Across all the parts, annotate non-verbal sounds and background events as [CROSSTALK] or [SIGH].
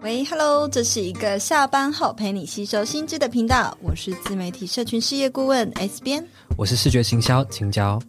喂，Hello，这是一个下班后陪你吸收新知的频道，我是自媒体社群事业顾问 S 编，我是视觉行销青椒，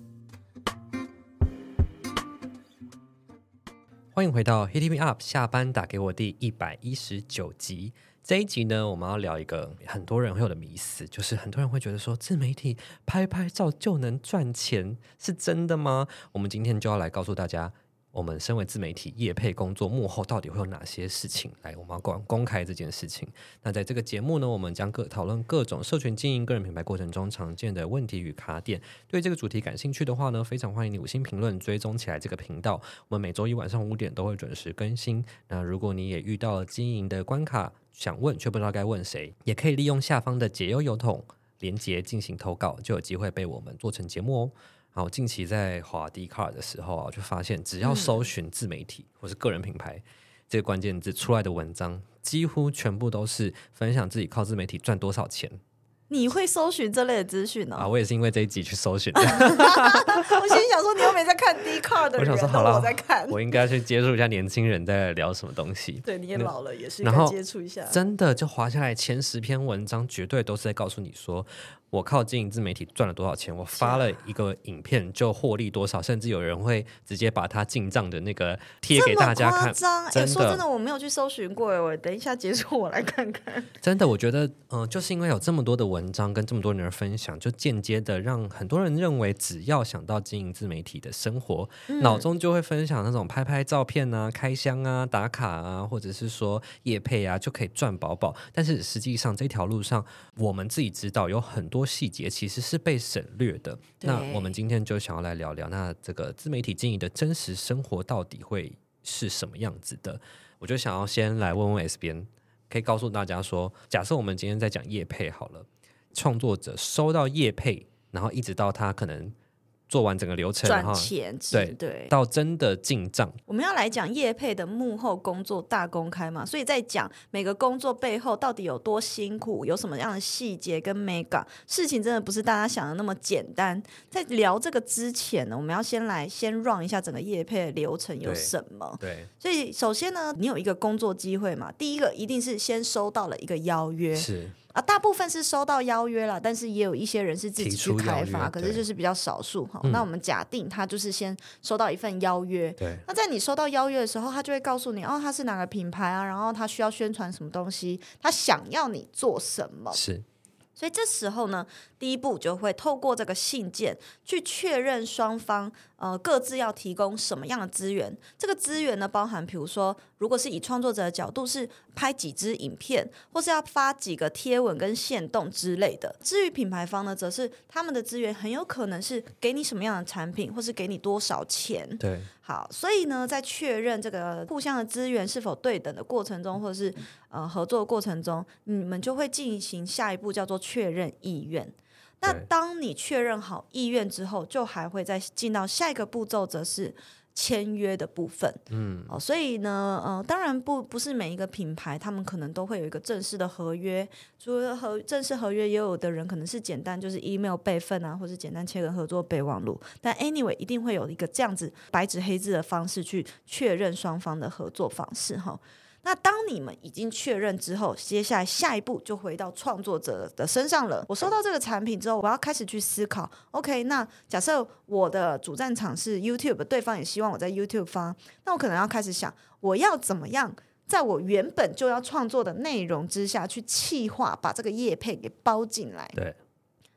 欢迎回到 Hit Me Up 下班打给我第一百一十九集。这一集呢，我们要聊一个很多人会有的迷思，就是很多人会觉得说，自媒体拍拍照就能赚钱，是真的吗？我们今天就要来告诉大家。我们身为自媒体业配工作幕后到底会有哪些事情？来，我们要公公开这件事情。那在这个节目呢，我们将各讨论各种社群经营、个人品牌过程中常见的问题与卡点。对这个主题感兴趣的话呢，非常欢迎你五星评论追踪起来这个频道。我们每周一晚上五点都会准时更新。那如果你也遇到了经营的关卡，想问却不知道该问谁，也可以利用下方的解忧邮筒连接进行投稿，就有机会被我们做成节目哦。好，近期在滑 Dcard 的时候啊，就发现只要搜寻自媒体或是个人品牌、嗯、这个关键字出来的文章，几乎全部都是分享自己靠自媒体赚多少钱。你会搜寻这类的资讯呢？啊，我也是因为这一集去搜寻的。我心想说，你又没在看 Dcard 的人，我想说好了，我在看，我应该去接触一下年轻人在聊什么东西。[LAUGHS] 对，你也老了，也是应该接触一下。真的，就滑下来前十篇文章，绝对都是在告诉你说。我靠经营自媒体赚了多少钱？我发了一个影片就获利多少，甚至有人会直接把他进账的那个贴给大家看。真的，说真的，我没有去搜寻过。我等一下结束我来看看。真的，我觉得，嗯、呃，就是因为有这么多的文章跟这么多人分享，就间接的让很多人认为，只要想到经营自媒体的生活，嗯、脑中就会分享那种拍拍照片啊、开箱啊、打卡啊，或者是说夜配啊，就可以赚饱饱。但是实际上这条路上，我们自己知道有很多。多细节其实是被省略的。那我们今天就想要来聊聊，那这个自媒体经营的真实生活到底会是什么样子的？我就想要先来问问 S 边，可以告诉大家说，假设我们今天在讲叶配好了，创作者收到叶配，然后一直到他可能。做完整个流程，赚钱，对对，到真的进账。我们要来讲叶配的幕后工作大公开嘛，所以在讲每个工作背后到底有多辛苦，有什么样的细节跟美感，事情真的不是大家想的那么简单。在聊这个之前呢，我们要先来先 run 一下整个叶配的流程有什么。对，对，所以首先呢，你有一个工作机会嘛，第一个一定是先收到了一个邀约。是。啊，大部分是收到邀约了，但是也有一些人是自己去开发，可是就是比较少数哈。那我们假定他就是先收到一份邀约，对。那在你收到邀约的时候，他就会告诉你哦，他是哪个品牌啊，然后他需要宣传什么东西，他想要你做什么。是。所以这时候呢，第一步就会透过这个信件去确认双方呃各自要提供什么样的资源。这个资源呢，包含比如说，如果是以创作者的角度是拍几支影片，或是要发几个贴文跟限动之类的。至于品牌方呢，则是他们的资源很有可能是给你什么样的产品，或是给你多少钱。对，好，所以呢，在确认这个互相的资源是否对等的过程中，或者是呃合作的过程中，你们就会进行下一步叫做确认意愿。那当你确认好意愿之后，就还会再进到下一个步骤，则是签约的部分。嗯，哦，所以呢，呃，当然不不是每一个品牌，他们可能都会有一个正式的合约。除了合正式合约，也有的人可能是简单就是 email 备份啊，或者简单签个合作备忘录。但 anyway，一定会有一个这样子白纸黑字的方式去确认双方的合作方式哈。那当你们已经确认之后，接下来下一步就回到创作者的身上了。我收到这个产品之后，我要开始去思考。OK，那假设我的主战场是 YouTube，对方也希望我在 YouTube 发，那我可能要开始想，我要怎么样在我原本就要创作的内容之下去气化，把这个业配给包进来。对。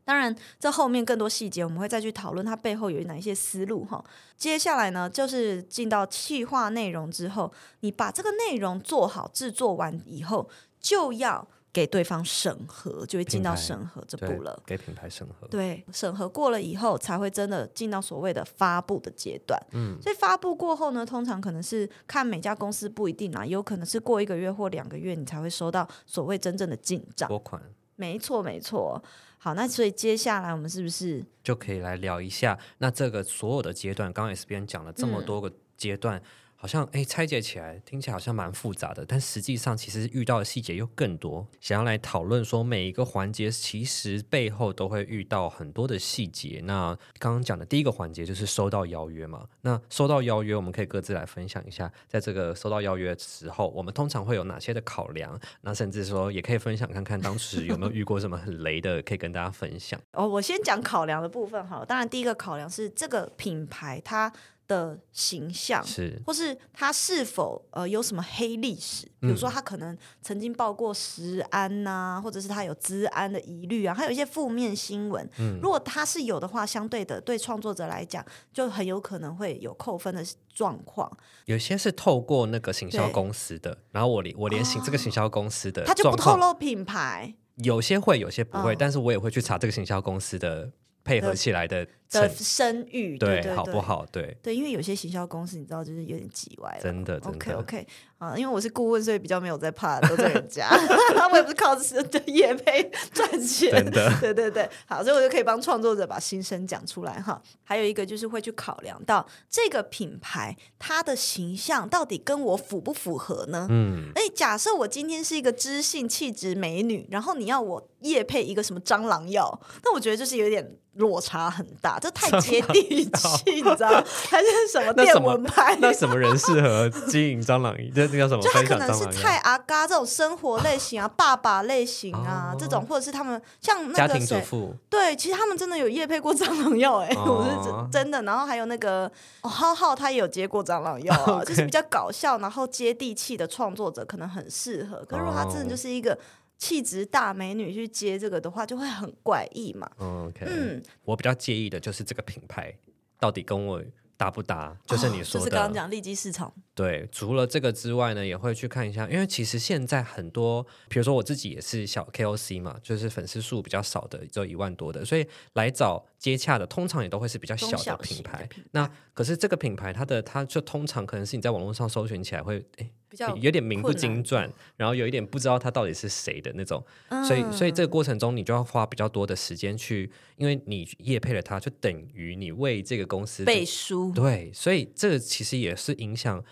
当然，这后面更多细节我们会再去讨论，它背后有哪一些思路哈。接下来呢，就是进到企划内容之后，你把这个内容做好、制作完以后，就要给对方审核，就会进到审核这步了。给品牌审核，对，审核过了以后，才会真的进到所谓的发布的阶段。嗯，所以发布过后呢，通常可能是看每家公司不一定啊，有可能是过一个月或两个月，你才会收到所谓真正的进账。拨款，没错，没错。好，那所以接下来我们是不是就可以来聊一下？那这个所有的阶段，刚刚 S 边讲了这么多个阶段，嗯、好像哎，拆解起来听起来好像蛮复杂的，但实际上其实遇到的细节又更多。想要来讨论说每一个环节其实背后都会遇到很多的细节。那刚刚讲的第一个环节就是收到邀约嘛。那收到邀约，我们可以各自来分享一下，在这个收到邀约的时候，我们通常会有哪些的考量？那甚至说也可以分享看看当时有没有遇过什么很雷的，可以跟大家分享。哦，我先讲考量的部分好了。当然，第一个考量是这个品牌它。的形象是，或是他是否呃有什么黑历史？比如说他可能曾经报过食安呐、啊，或者是他有资安的疑虑啊，还有一些负面新闻。嗯，如果他是有的话，相对的对创作者来讲，就很有可能会有扣分的状况。有些是透过那个行销公司的，然后我连我连行这个行销公司的、哦，他就不透露品牌。有些会，有些不会，哦、但是我也会去查这个行销公司的。配合起来的的声誉，对，好不好？对对，因为有些行销公司你知道，就是有点叽歪了。真的，真的。OK OK 啊，因为我是顾问，所以比较没有在怕得罪人家。[LAUGHS] [LAUGHS] 我也不是靠着业配赚钱，真的。对对对，好，所以我就可以帮创作者把心声讲出来哈。还有一个就是会去考量到这个品牌它的形象到底跟我符不符合呢？嗯，哎，假设我今天是一个知性气质美女，然后你要我夜配一个什么蟑螂药，那我觉得就是有点。落差很大，这太接地气，你知道？[LAUGHS] 还是什么电蚊拍？那什么人适合经营蟑螂？这那叫什么？就他可能是菜阿嘎这种生活类型啊，爸爸类型啊，这种，或者是他们像那个家庭主妇。对，其实他们真的有夜配过蟑螂药，哎，我是真的。然后还有那个浩浩，他也有接过蟑螂药啊，[LAUGHS] 就是比较搞笑，然后接地气的创作者可能很适合。可是如果他真的就是一个。气质大美女去接这个的话，就会很怪异嘛。嗯，我比较介意的就是这个品牌到底跟我搭不搭，就是你说的，哦、就是刚刚讲利基市场。对，除了这个之外呢，也会去看一下，因为其实现在很多，比如说我自己也是小 KOC 嘛，就是粉丝数比较少的，只有一万多的，所以来找接洽的，通常也都会是比较小的品牌。品牌那可是这个品牌，它的它就通常可能是你在网络上搜寻起来会诶。比较有点名不经传，然后有一点不知道他到底是谁的那种，嗯、所以所以这个过程中你就要花比较多的时间去，因为你业配了他，就等于你为这个公司背书。对，所以这个其实也是影响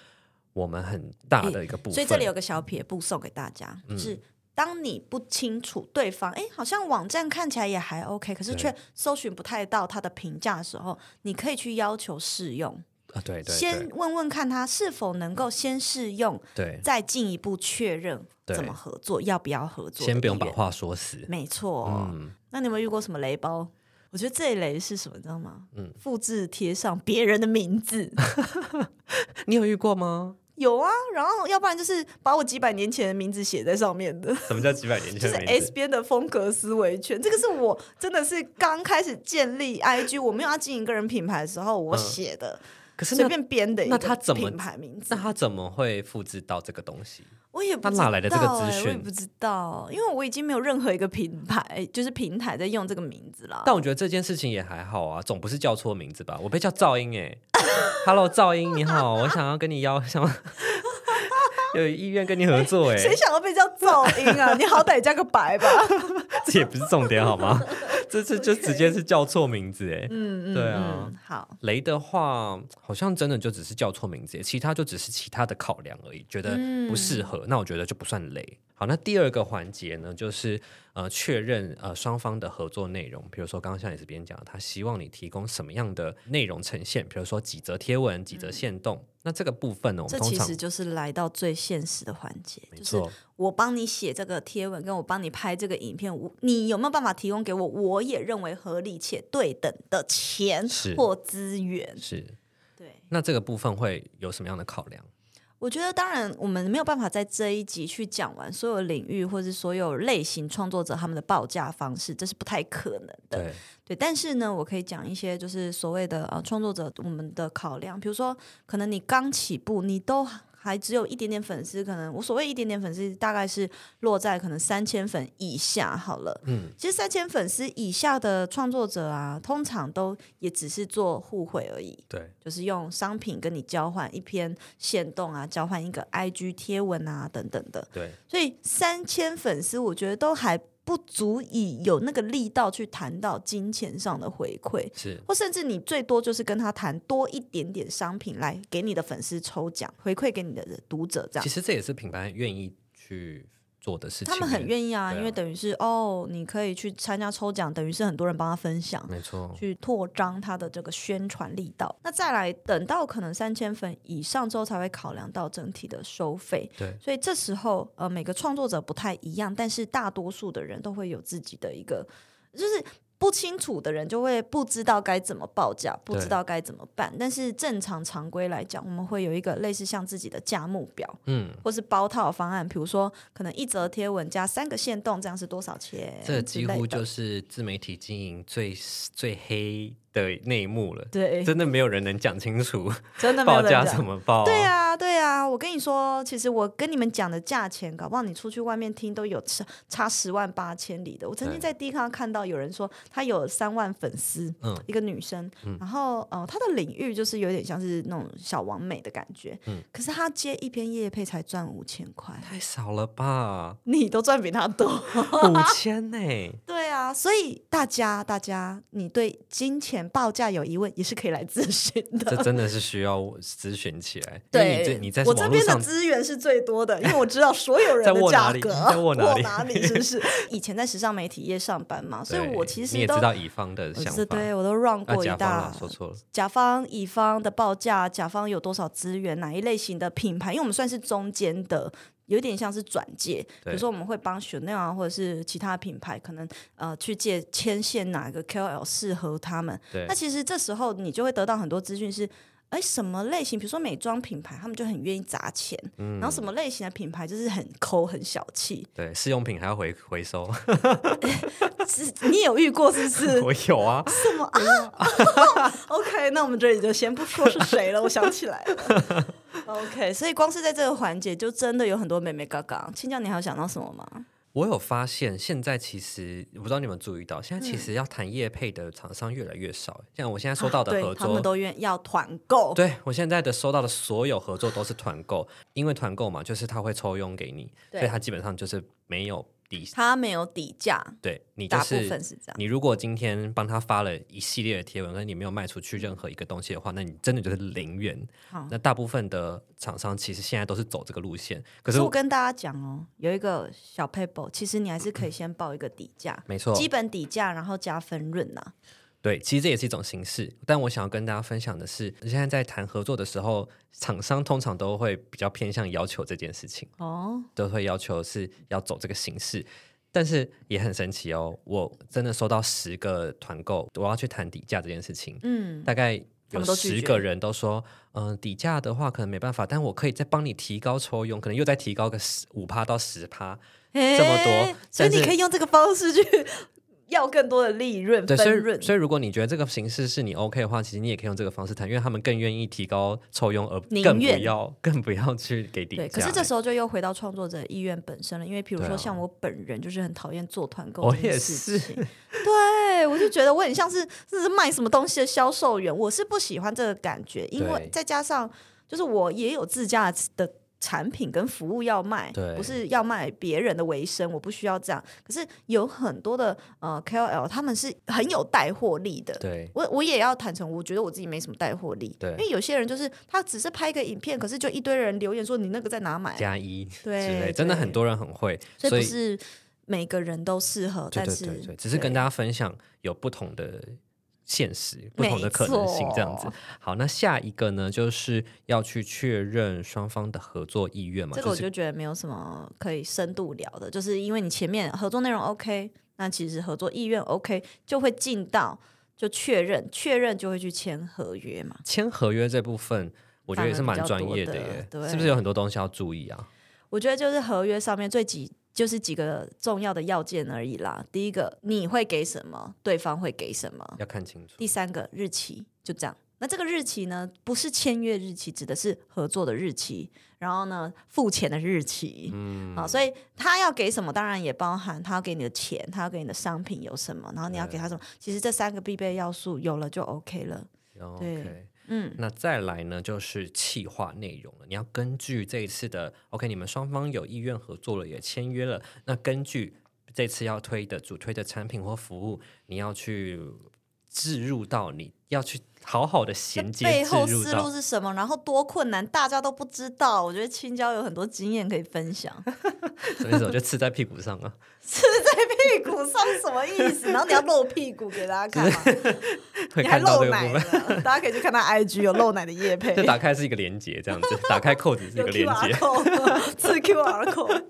我们很大的一个部分。所以这里有个小撇步送给大家，嗯、就是当你不清楚对方，哎，好像网站看起来也还 OK，可是却搜寻不太到他的评价的时候，你可以去要求试用。啊，对，对，对，先问问看他是否能够先试用，对，再进一步确认怎么合作，要不要合作？先不用把话说死，没错。嗯，那你有没有遇过什么雷包？我觉得这一雷是什么，你知道吗？嗯，复制贴上别人的名字，[LAUGHS] 你有遇过吗？有啊，然后要不然就是把我几百年前的名字写在上面的。什么叫几百年前？就是 S 边的风格思维圈，这个是我真的是刚开始建立 IG，我没有要经营个人品牌的时候我写的。嗯可是随便编的一个品牌名字，那他怎么会复制到这个东西？我也不知道，他哪来的这个资讯？我也不知道，因为我已经没有任何一个品牌，就是平台在用这个名字了。但我觉得这件事情也还好啊，总不是叫错名字吧？我被叫噪音哎，Hello 噪音你好，我想要跟你要什么？有意愿跟你合作哎，谁想要被叫噪音啊？你好歹加个白吧，这也不是重点好吗？这次就直接是叫错名字哎，嗯嗯，对啊，嗯、好雷的话，好像真的就只是叫错名字，其他就只是其他的考量而已，觉得不适合，嗯、那我觉得就不算雷。好，那第二个环节呢，就是呃确认呃双方的合作内容。比如说刚刚像也是别人讲，他希望你提供什么样的内容呈现，比如说几则贴文、几则限动。嗯、那这个部分呢，这其实就是来到最现实的环节，就是我帮你写这个贴文，跟我帮你拍这个影片，我你有没有办法提供给我？我也认为合理且对等的钱或资源。是对。那这个部分会有什么样的考量？我觉得，当然，我们没有办法在这一集去讲完所有领域或者所有类型创作者他们的报价方式，这是不太可能的。对，对，但是呢，我可以讲一些就是所谓的呃创作者我们的考量，比如说，可能你刚起步，你都。还只有一点点粉丝，可能我所谓一点点粉丝，大概是落在可能三千粉以下好了。嗯，其实三千粉丝以下的创作者啊，通常都也只是做互惠而已。对，就是用商品跟你交换一篇限动啊，交换一个 IG 贴文啊等等的。对，所以三千粉丝，我觉得都还。不足以有那个力道去谈到金钱上的回馈，是，或甚至你最多就是跟他谈多一点点商品来给你的粉丝抽奖，回馈给你的读者这样。其实这也是品牌愿意去。做的事情，他们很愿意啊，啊因为等于是哦，你可以去参加抽奖，等于是很多人帮他分享，没错，去扩张他的这个宣传力道。那再来等到可能三千粉以上之后，才会考量到整体的收费。对，所以这时候呃，每个创作者不太一样，但是大多数的人都会有自己的一个，就是。不清楚的人就会不知道该怎么报价，不知道该怎么办。但是正常常规来讲，我们会有一个类似像自己的价目表，嗯，或是包套方案。比如说，可能一则贴文加三个限动，这样是多少钱？这几乎就是自媒体经营最最黑的内幕了，对，[LAUGHS] 真的没有人能讲清楚，[LAUGHS] 真的报价怎么报？对啊，对啊，我跟你说，其实我跟你们讲的价钱，搞不好你出去外面听都有差差十万八千里的。我曾经在 D 卡看到有人说，他有三万粉丝，嗯，一个女生，嗯、然后呃，她的领域就是有点像是那种小王美的感觉，嗯，可是她接一篇业配才赚五千块，太少了吧？你都赚比她多，五千呢？[LAUGHS] 对啊，所以大家大家，你对金钱报价有疑问，也是可以来咨询的。这真的是需要咨询起来。[LAUGHS] 对，你你在我这边的资源是最多的，因为我知道所有人的价格。在我哪里？哪里？是不是？[LAUGHS] 以前在时尚媒体业上班嘛，所以我其实你也知道乙方的想法。对，我都 run 过一大。啊、说错了。甲方、乙方的报价，甲方有多少资源，哪一类型的品牌？因为我们算是中间的。有点像是转介，比如说我们会帮 Chanel 啊，或者是其他品牌，可能呃去借牵线哪个 KOL 适合他们。对。那其实这时候你就会得到很多资讯，是哎什么类型？比如说美妆品牌，他们就很愿意砸钱。嗯。然后什么类型的品牌就是很抠、很小气。对，试用品还要回回收。[LAUGHS] 是你有遇过是不是？[LAUGHS] 我有啊。什么啊？[LAUGHS] OK，那我们这里就先不说是谁了。我想起来了。[LAUGHS] OK，所以光是在这个环节，就真的有很多美眉角角。青椒，你还有想到什么吗？我有发现，现在其实我不知道你们注意到，现在其实要谈业配的厂商越来越少。像我现在收到的合作，啊、他们都愿要团购。对，我现在的收到的所有合作都是团购，因为团购嘛，就是他会抽佣给你，所以他基本上就是没有。他没有底价，对，你就是，大部分是这样。你如果今天帮他发了一系列的贴文，那你没有卖出去任何一个东西的话，那你真的就是零元。好，那大部分的厂商其实现在都是走这个路线。可是我跟大家讲哦，有一个小 paper，其实你还是可以先报一个底价，没错，基本底价，然后加分润呐。对，其实这也是一种形式，但我想要跟大家分享的是，现在在谈合作的时候，厂商通常都会比较偏向要求这件事情哦，都会要求是要走这个形式，但是也很神奇哦，我真的收到十个团购，我要去谈底价这件事情，嗯，大概有十个人都说，嗯、呃，底价的话可能没办法，但我可以再帮你提高抽佣，可能又再提高个十五趴到十趴，这么多，所以你可以用这个方式去。要更多的利润对，所以所以如果你觉得这个形式是你 OK 的话，其实你也可以用这个方式谈，因为他们更愿意提高抽佣，而更不要 [LAUGHS] 更不要去给底价。对，可是这时候就又回到创作者意愿本身了，因为比如说像我本人就是很讨厌做团购这件事情，我也是。对，我就觉得我很像是是卖什么东西的销售员，我是不喜欢这个感觉，因为再加上就是我也有自家的。产品跟服务要卖，不是要卖别人的维生，我不需要这样。可是有很多的呃 KOL，他们是很有带货力的。对，我我也要坦诚，我觉得我自己没什么带货力。对，因为有些人就是他只是拍一个影片，可是就一堆人留言说你那个在哪买？加一对，真的很多人很会，所以不是每个人都适合。对对对对，但是只是跟大家分享有不同的。现实不同的可能性，这样子。好，那下一个呢，就是要去确认双方的合作意愿嘛。这个我就觉得没有什么可以深度聊的，就是因为你前面合作内容 OK，那其实合作意愿 OK，就会进到就确认，确认就会去签合约嘛。签合约这部分，我觉得也是蛮专业的耶，对，是不是有很多东西要注意啊？我觉得就是合约上面最几。就是几个重要的要件而已啦。第一个，你会给什么，对方会给什么，要看清楚。第三个，日期就这样。那这个日期呢，不是签约日期，指的是合作的日期。然后呢，付钱的日期。嗯，啊，所以他要给什么，当然也包含他要给你的钱，他要给你的商品有什么，然后你要给他什么。其实这三个必备要素有了就 OK 了。对。嗯，那再来呢，就是企划内容了。你要根据这一次的 OK，你们双方有意愿合作了，也签约了。那根据这次要推的主推的产品或服务，你要去置入到你要去。好好的衔接，背后思路是什么？然后多困难，大家都不知道。我觉得青椒有很多经验可以分享。[LAUGHS] 所以说，我就刺在屁股上啊。[LAUGHS] 刺在屁股上什么意思？然后你要露屁股给大家看吗？[LAUGHS] 会看到这个部分，你还露奶，大家可以去看他 IG 有露奶的叶配。就打开是一个连接，这样子，打开扣子是一个连接。[LAUGHS] 刺 QR code。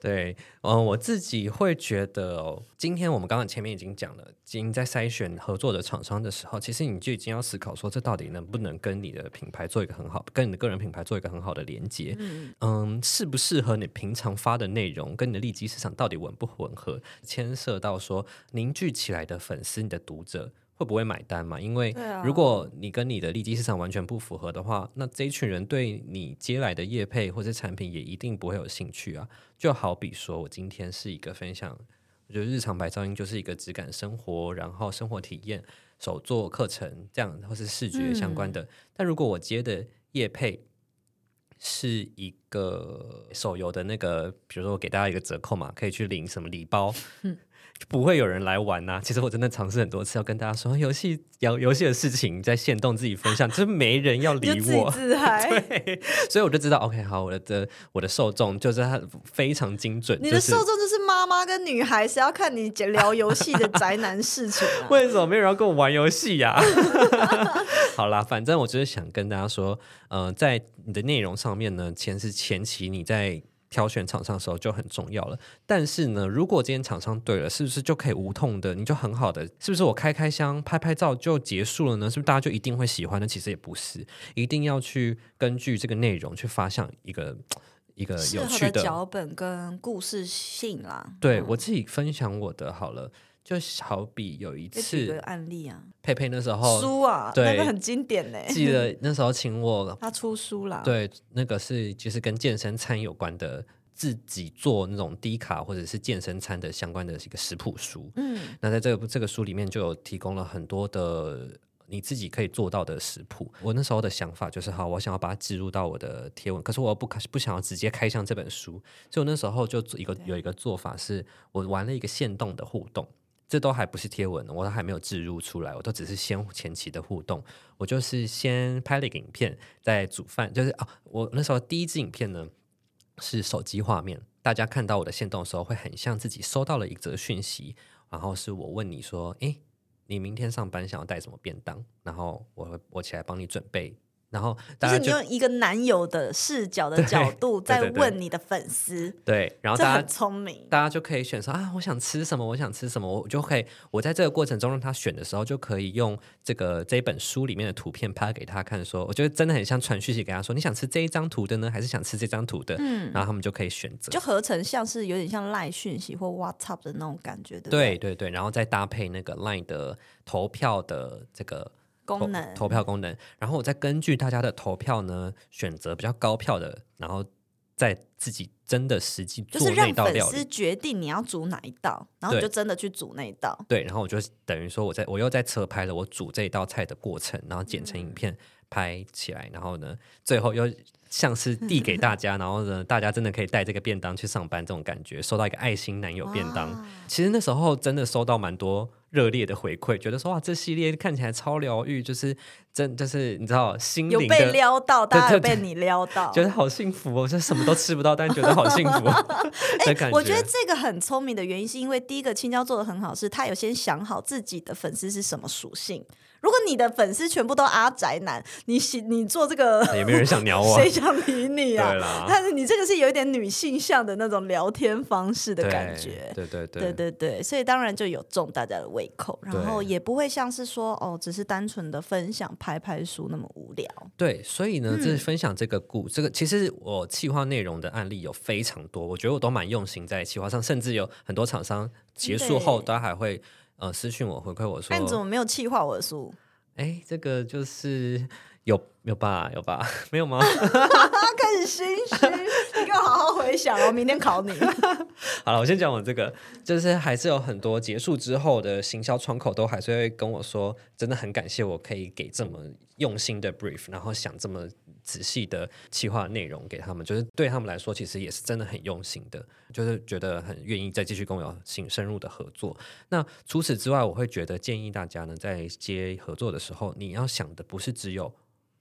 对，嗯，我自己会觉得哦，今天我们刚刚前面已经讲了，已经在筛选合作的厂商的时候，其实你就已经要思考说，这到底能不能跟你的品牌做一个很好，跟你的个人品牌做一个很好的连接？嗯，嗯，适不适合你平常发的内容，跟你的利基市场到底吻不吻合？牵涉到说凝聚起来的粉丝，你的读者会不会买单嘛？因为如果你跟你的利基市场完全不符合的话，那这一群人对你接来的业配或者产品也一定不会有兴趣啊。就好比说我今天是一个分享，我觉得日常白噪音就是一个质感生活，然后生活体验。手作课程这样，或是视觉相关的。嗯、但如果我接的业配是一个手游的那个，比如说我给大家一个折扣嘛，可以去领什么礼包。嗯不会有人来玩呐、啊。其实我真的尝试很多次，要跟大家说游戏、游游戏的事情，在线动自己分享，就是没人要理我。[LAUGHS] 对，所以我就知道，OK，好，我的我的受众就是他非常精准。你的受众就是妈妈跟女孩，是要看你聊游戏的宅男事情、啊。[LAUGHS] 为什么没有人要跟我玩游戏呀？[LAUGHS] 好啦，反正我就是想跟大家说，呃，在你的内容上面呢，前是前期你在。挑选厂商的时候就很重要了，但是呢，如果今天厂商对了，是不是就可以无痛的？你就很好的，是不是我开开箱拍拍照就结束了呢？是不是大家就一定会喜欢呢？其实也不是，一定要去根据这个内容去发想一个一个有趣的脚本跟故事性啦。对、嗯、我自己分享我的好了。就好比有一次，案例啊，佩佩那时候书啊，对，那个很经典呢。记得那时候请我，[LAUGHS] 他出书了，对，那个是就是跟健身餐有关的，自己做那种低卡或者是健身餐的相关的一个食谱书。嗯，那在这个这个书里面就有提供了很多的你自己可以做到的食谱。我那时候的想法就是，好，我想要把它植入到我的贴文，可是我又不不想要直接开箱这本书，所以我那时候就一个有一个做法是，我玩了一个限动的互动。这都还不是贴文，我都还没有置入出来，我都只是先前期的互动。我就是先拍了一个影片，在煮饭，就是啊，我那时候第一支影片呢是手机画面，大家看到我的线动的时候，会很像自己收到了一则讯息，然后是我问你说，诶，你明天上班想要带什么便当？然后我会我起来帮你准备。然后就，就是你用一个男友的视角的角度 [LAUGHS] 在问你的粉丝，对，然后大家很聪明，大家就可以选说啊，我想吃什么，我想吃什么，我就可以，我在这个过程中让他选的时候，就可以用这个这一本书里面的图片拍给他看，说，我觉得真的很像传讯息给他说，你想吃这一张图的呢，还是想吃这张图的？嗯，然后他们就可以选择，就合成像是有点像赖讯息或 WhatsApp 的那种感觉，对对？对对对，然后再搭配那个 Line 的投票的这个。功能投票功能，然后我再根据大家的投票呢，选择比较高票的，然后再自己真的实际做那道料理，就是让粉丝决定你要煮哪一道，然后你就真的去煮那一道。对，然后我就等于说，我在我又在车拍了我煮这一道菜的过程，然后剪成影片拍起来，嗯、然后呢，最后又像是递给大家，然后呢，[LAUGHS] 大家真的可以带这个便当去上班，这种感觉，收到一个爱心男友便当。其实那时候真的收到蛮多。热烈的回馈，觉得说哇，这系列看起来超疗愈，就是真就是你知道心灵有被撩到，大家有被你撩到，觉得好幸福哦！就什么都吃不到，但觉得好幸福。[LAUGHS] 哎、欸，我觉得这个很聪明的原因，是因为第一个青椒做的很好，是他有先想好自己的粉丝是什么属性。如果你的粉丝全部都阿宅男，你你做这个也没人想鸟我，[LAUGHS] 谁想理你啊？但是你这个是有一点女性向的那种聊天方式的感觉，对对对。对对对，所以当然就有中大家的胃口，然后也不会像是说哦，只是单纯的分享拍拍书那么无聊。对，所以呢，这是分享这个故、嗯、这个，其实我企划内容的案例有非常多，我觉得我都蛮用心在企划上，甚至有很多厂商结束后都还会。呃，私讯我回馈我说，那你怎么没有气化我的书？哎，这个就是有有吧？有吧？[LAUGHS] 没有吗？[LAUGHS] 开始心虚，你给我好好回想哦，明天考你。[LAUGHS] 好了，我先讲我这个，就是还是有很多结束之后的行销窗口都还是会跟我说，真的很感谢我可以给这么用心的 brief，然后想这么仔细的企划内容给他们，就是对他们来说其实也是真的很用心的，就是觉得很愿意再继续跟我有深入的合作。那除此之外，我会觉得建议大家呢，在接合作的时候，你要想的不是只有。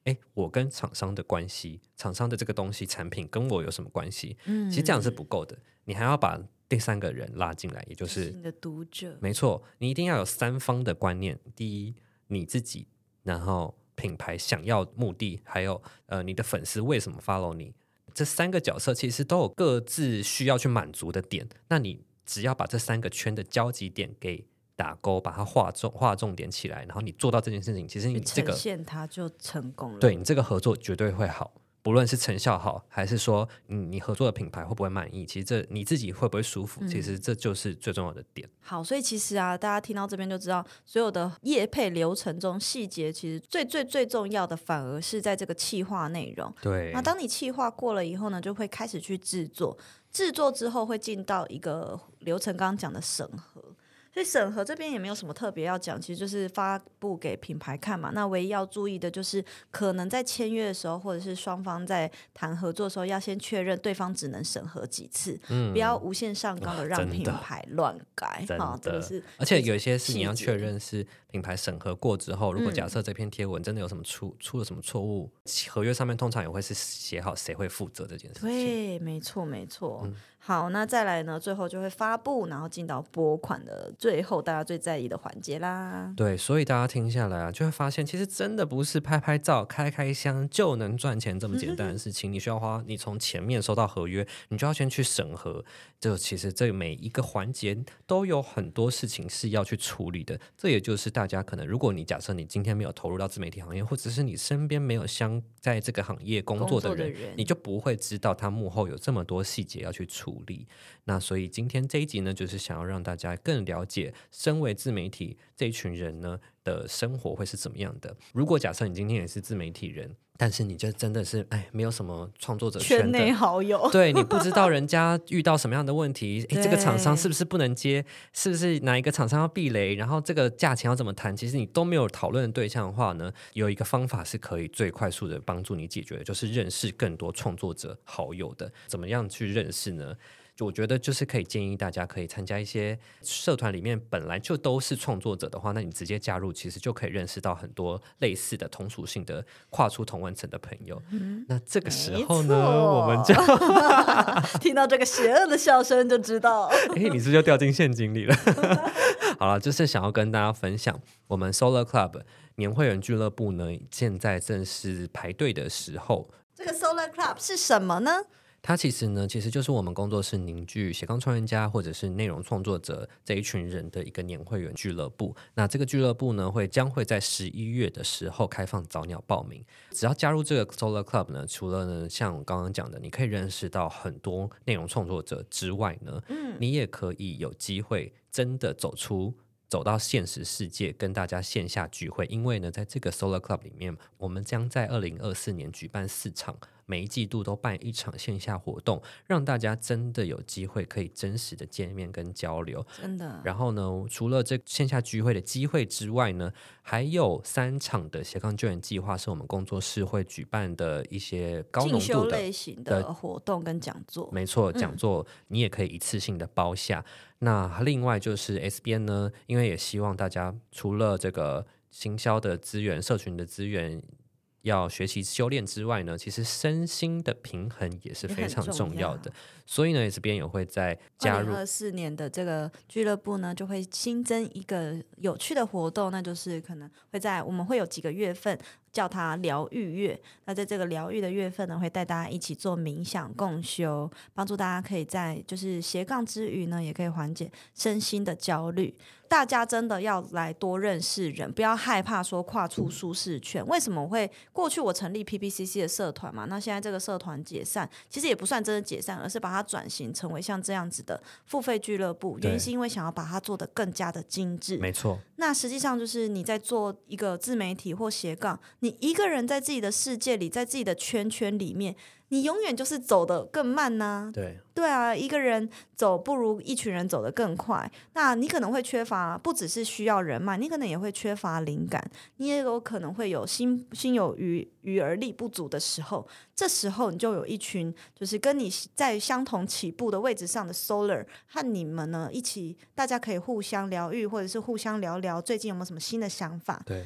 哎，我跟厂商的关系，厂商的这个东西产品跟我有什么关系？嗯，其实这样是不够的，你还要把第三个人拉进来，也就是你的读者。没错，你一定要有三方的观念：第一，你自己，然后品牌想要目的，还有呃，你的粉丝为什么 follow 你？这三个角色其实都有各自需要去满足的点。那你只要把这三个圈的交集点给。打勾，把它画重画重点起来，然后你做到这件事情，其实你这个线它就成功了。对，你这个合作绝对会好，不论是成效好，还是说你你合作的品牌会不会满意，其实这你自己会不会舒服，嗯、其实这就是最重要的点。好，所以其实啊，大家听到这边就知道，所有的业配流程中细节，其实最最最重要的反而是在这个企划内容。对，那当你企划过了以后呢，就会开始去制作，制作之后会进到一个流程，刚刚讲的审核。所以审核这边也没有什么特别要讲，其实就是发布给品牌看嘛。那唯一要注意的就是，可能在签约的时候，或者是双方在谈合作的时候，要先确认对方只能审核几次，嗯、不要无限上纲的让品牌乱改。好，这个是。而且有一些是你要确认是品牌审核过之后，如果假设这篇贴文真的有什么出出了什么错误，合约上面通常也会是写好谁会负责这件事情。对，没错，没错。嗯好，那再来呢？最后就会发布，然后进到拨款的最后，大家最在意的环节啦。对，所以大家听下来啊，就会发现，其实真的不是拍拍照、开开箱就能赚钱这么简单的事情。你需要花，你从前面收到合约，你就要先去审核。就其实这每一个环节都有很多事情是要去处理的。这也就是大家可能，如果你假设你今天没有投入到自媒体行业，或者是你身边没有相在这个行业工作的人，的人你就不会知道他幕后有这么多细节要去处鼓励，那所以今天这一集呢，就是想要让大家更了解身为自媒体这一群人呢的生活会是怎么样的。如果假设你今天也是自媒体人，但是你就真的是哎，没有什么创作者圈，圈内好友，[LAUGHS] 对，你不知道人家遇到什么样的问题，哎，这个厂商是不是不能接，是不是哪一个厂商要避雷，然后这个价钱要怎么谈，其实你都没有讨论的对象的话呢，有一个方法是可以最快速的帮助你解决的，就是认识更多创作者好友的。怎么样去认识呢？我觉得就是可以建议大家可以参加一些社团，里面本来就都是创作者的话，那你直接加入，其实就可以认识到很多类似的同属性的跨出同温层的朋友。嗯、那这个时候呢，错我们就 [LAUGHS] 听到这个邪恶的笑声，就知道，哎，你是不是就掉进陷阱里了？[LAUGHS] 好了，就是想要跟大家分享，我们 Solar Club 年会员俱乐部呢，现在正是排队的时候。这个 Solar Club 是什么呢？它其实呢，其实就是我们工作室凝聚斜杠创业家或者是内容创作者这一群人的一个年会员俱乐部。那这个俱乐部呢，会将会在十一月的时候开放早鸟报名。只要加入这个 Solar Club 呢，除了呢像我刚刚讲的，你可以认识到很多内容创作者之外呢，嗯，你也可以有机会真的走出。走到现实世界，跟大家线下聚会。因为呢，在这个 Solar Club 里面，我们将在二零二四年举办四场，每一季度都办一场线下活动，让大家真的有机会可以真实的见面跟交流。真的。然后呢，除了这线下聚会的机会之外呢，还有三场的斜杠救援计划是我们工作室会举办的一些高浓度的类型的活动跟讲座。没错，讲座你也可以一次性的包下。嗯那另外就是 S 边呢，因为也希望大家除了这个行销的资源、社群的资源要学习修炼之外呢，其实身心的平衡也是非常重要的。要所以呢，S 编也会在加入二四年的这个俱乐部呢，就会新增一个有趣的活动，那就是可能会在我们会有几个月份。叫它疗愈月，那在这个疗愈的月份呢，会带大家一起做冥想共修，帮助大家可以在就是斜杠之余呢，也可以缓解身心的焦虑。大家真的要来多认识人，不要害怕说跨出舒适圈。为什么会过去我成立 PPCC 的社团嘛？那现在这个社团解散，其实也不算真的解散，而是把它转型成为像这样子的付费俱乐部。原因是因为想要把它做得更加的精致。没错。那实际上就是你在做一个自媒体或斜杠，你一个人在自己的世界里，在自己的圈圈里面。你永远就是走得更慢呐、啊，对对啊，一个人走不如一群人走得更快。那你可能会缺乏，不只是需要人脉，你可能也会缺乏灵感，你也有可能会有心心有余余而力不足的时候。这时候你就有一群，就是跟你在相同起步的位置上的 Solar，和你们呢一起，大家可以互相疗愈，或者是互相聊聊最近有没有什么新的想法。对。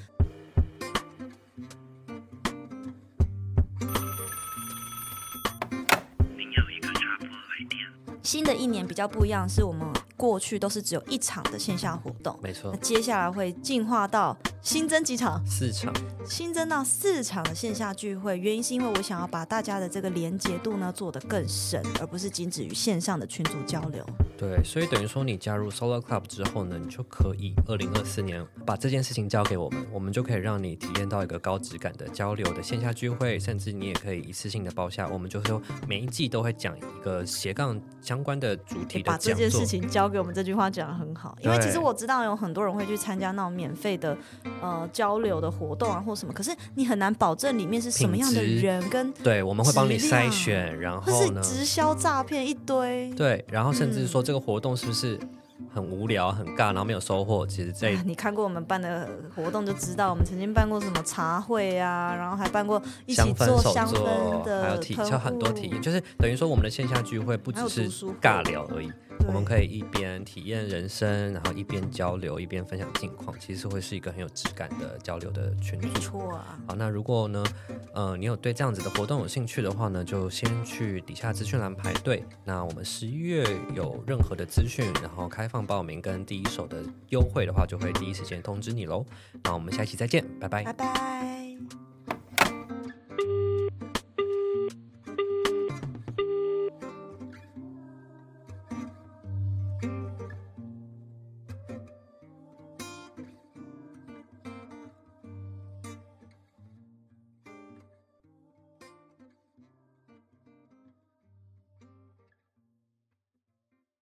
新的一年比较不一样，是我们过去都是只有一场的线下活动，没错。那接下来会进化到新增几场？四场。新增到四场的线下聚会，原因是因为我想要把大家的这个连接度呢做得更深，而不是仅止于线上的群组交流。对，所以等于说你加入 Solar Club 之后呢，你就可以二零二四年把这件事情交给我们，我们就可以让你体验到一个高质感的交流的线下聚会，甚至你也可以一次性的包下。我们就是说每一季都会讲一个斜杠相关的主题。把这件事情交给我们，这句话讲得很好，因为其实我知道有很多人会去参加那种免费的呃交流的活动啊，或什么，可是你很难保证里面是什么样的人跟对，我们会帮你筛选，然后呢，直销诈骗一堆，对，然后甚至说这个活动是不是？很无聊，很尬，然后没有收获。其实这，你看过我们办的活动就知道，我们曾经办过什么茶会啊，然后还办过一起做香氛的，还有体，还有很多体验，就是等于说我们的线下聚会不只是尬聊而已。我们可以一边体验人生，然后一边交流，一边分享近况，其实会是一个很有质感的交流的群组。没错啊。好，那如果呢，呃，你有对这样子的活动有兴趣的话呢，就先去底下资讯栏排队。那我们十一月有任何的资讯，然后开放报名跟第一手的优惠的话，就会第一时间通知你喽。那我们下期再见，拜拜。拜拜。